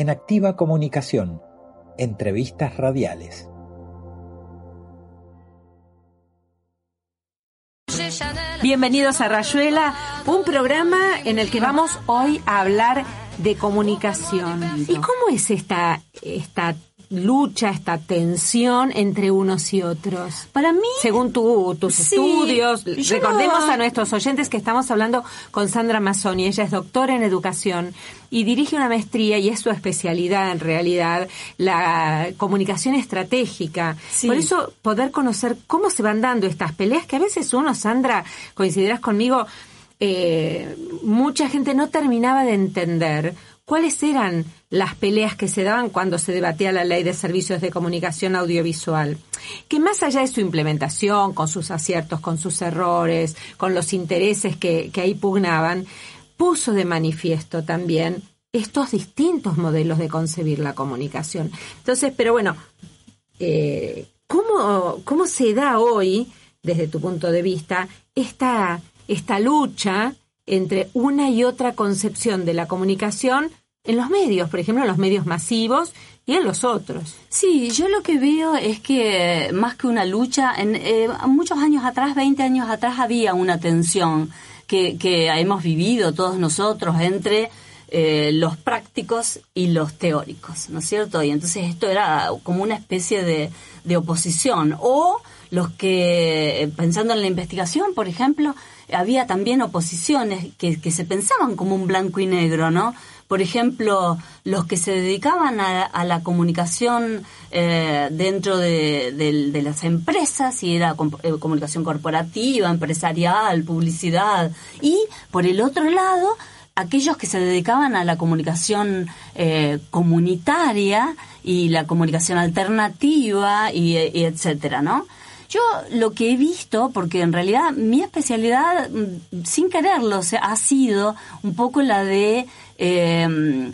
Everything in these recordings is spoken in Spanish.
En Activa Comunicación, entrevistas radiales. Bienvenidos a Rayuela, un programa en el que vamos hoy a hablar de comunicación. ¿Y cómo es esta, esta lucha, esta tensión entre unos y otros? Para mí, según tu, tus Sí, estudios, recordemos no- a nuestros oyentes que estamos hablando con Sandra Mazzoni, ella es doctora en educación y dirige una maestría y es su especialidad en realidad, la comunicación estratégica. Sí. Por eso poder conocer cómo se van dando estas peleas que a veces uno, Sandra, coincidirás conmigo, eh, mucha gente no terminaba de entender cuáles eran las peleas que se daban cuando se debatía la ley de servicios de comunicación audiovisual. Que más allá de su implementación, con sus aciertos, con sus errores, con los intereses que, ahí pugnaban, puso de manifiesto también estos distintos modelos de concebir la comunicación. Entonces, pero bueno, eh, ¿cómo, ¿cómo se da hoy, desde tu punto de vista, esta, esta lucha entre una y otra concepción de la comunicación en los medios, por ejemplo, en los medios masivos y en los otros? sí, yo lo que veo es que más que una lucha, en eh, muchos años atrás, 20 años atrás, había una tensión que, que hemos vivido todos nosotros entre eh, los prácticos y los teóricos, ¿no es cierto? Y entonces esto era como una especie de, de oposición. O los que, eh, pensando en la investigación, por ejemplo, había también oposiciones que, que se pensaban como un blanco y negro, ¿no? Por ejemplo, los que se dedicaban a, la comunicación eh, dentro de, las empresas, y era eh, comunicación corporativa, empresarial, publicidad, y por el otro lado, aquellos que se dedicaban a la comunicación eh, comunitaria y la comunicación alternativa y, y etcétera, ¿no? Yo lo que he visto, porque en realidad mi especialidad, mm, sin quererlo, ha sido un poco la de eh,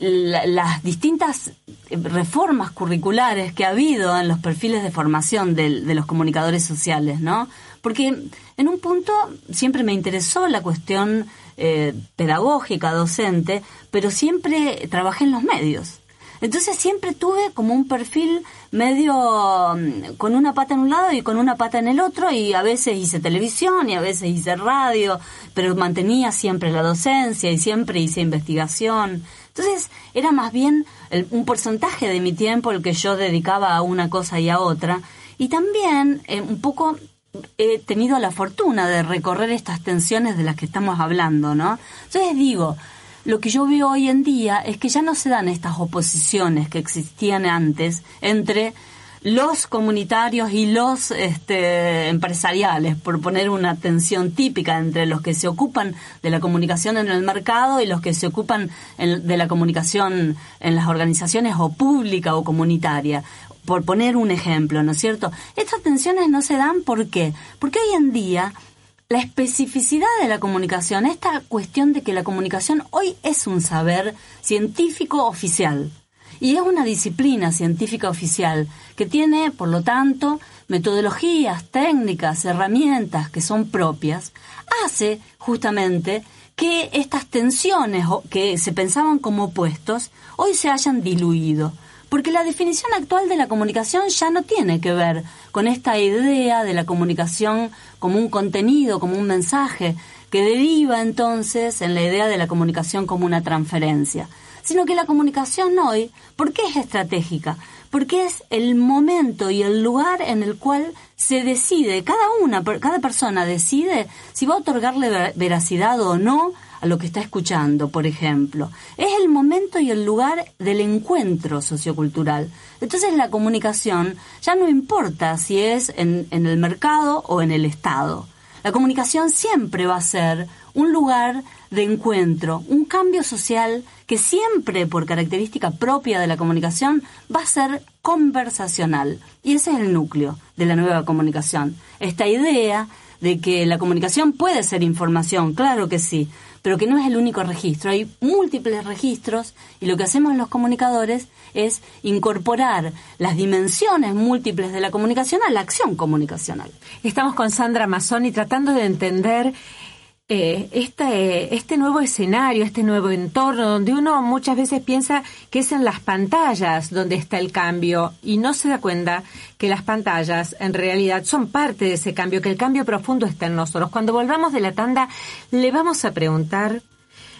la- las distintas reformas curriculares que ha habido en los perfiles de formación del- de los comunicadores sociales, ¿no? Porque en un punto siempre me interesó la cuestión eh, pedagógica, docente, pero siempre trabajé en los medios. Entonces siempre tuve como un perfil medio mm, con una pata en un lado y con una pata en el otro y a veces hice televisión y a veces hice radio, pero mantenía siempre la docencia y siempre hice investigación. Entonces era más bien el- un porcentaje de mi tiempo el que yo dedicaba a una cosa y a otra y también eh, un poco he tenido la fortuna de recorrer estas tensiones de las que estamos hablando, ¿no? Entonces digo, lo que yo veo hoy en día es que ya no se dan estas oposiciones que existían antes entre los comunitarios y los este, empresariales, por poner una tensión típica entre los que se ocupan de la comunicación en el mercado y los que se ocupan en- de la comunicación en las organizaciones o pública o comunitaria por poner un ejemplo, ¿no es cierto? Estas tensiones no se dan ¿por qué? Porque hoy en día la especificidad de la comunicación, esta cuestión de que la comunicación hoy es un saber científico oficial y es una disciplina científica oficial que tiene, por lo tanto, metodologías, técnicas, herramientas que son propias, hace justamente que estas tensiones que se pensaban como opuestos hoy se hayan diluido. Porque la definición actual de la comunicación ya no tiene que ver con esta idea de la comunicación como un contenido, como un mensaje, que deriva entonces en la idea de la comunicación como una transferencia, sino que la comunicación hoy, ¿por qué es estratégica? Porque es el momento y el lugar en el cual se decide, cada una, cada persona decide si va a otorgarle ver- veracidad o no a lo que está escuchando, por ejemplo. Es el momento y el lugar del encuentro sociocultural. Entonces la comunicación ya no importa si es en, el mercado o en el Estado. La comunicación siempre va a ser un lugar de encuentro, un cambio social que siempre, por característica propia de la comunicación, va a ser conversacional. Y ese es el núcleo de la nueva comunicación. Esta idea de que la comunicación puede ser información, claro que sí, pero que no es el único registro. Hay múltiples registros y lo que hacemos los comunicadores es incorporar las dimensiones múltiples de la comunicación a la acción comunicacional. Estamos con Sandra Mazzoni tratando de entender eh, este, este nuevo escenario, este nuevo entorno, donde uno muchas veces piensa que es en las pantallas donde está el cambio y no se da cuenta que las pantallas en realidad son parte de ese cambio, que el cambio profundo está en nosotros. Cuando volvamos de la tanda, le vamos a preguntar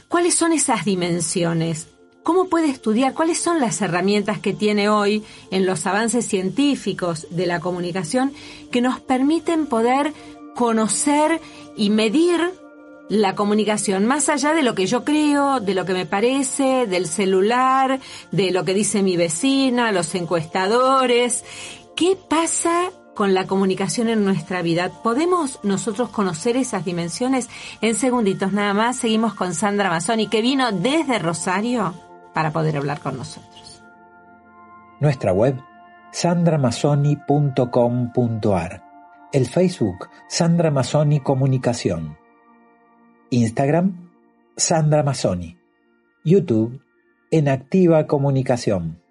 cuáles son esas dimensiones. ¿Cómo puede estudiar? ¿Cuáles son las herramientas que tiene hoy en los avances científicos de la comunicación que nos permiten poder conocer y medir la comunicación, más allá de lo que yo creo, de lo que me parece, del celular, de lo que dice mi vecina, los encuestadores. ¿Qué pasa con la comunicación en nuestra vida? ¿Podemos nosotros conocer esas dimensiones? En segunditos nada más, seguimos con Sandra Mazzoni, que vino desde Rosario para poder hablar con nosotros. Nuestra web, sandramazoni.com.ar. El Facebook, Sandra Mazzoni Comunicación. Instagram, Sandra Mazzoni. YouTube, En Activa Comunicación.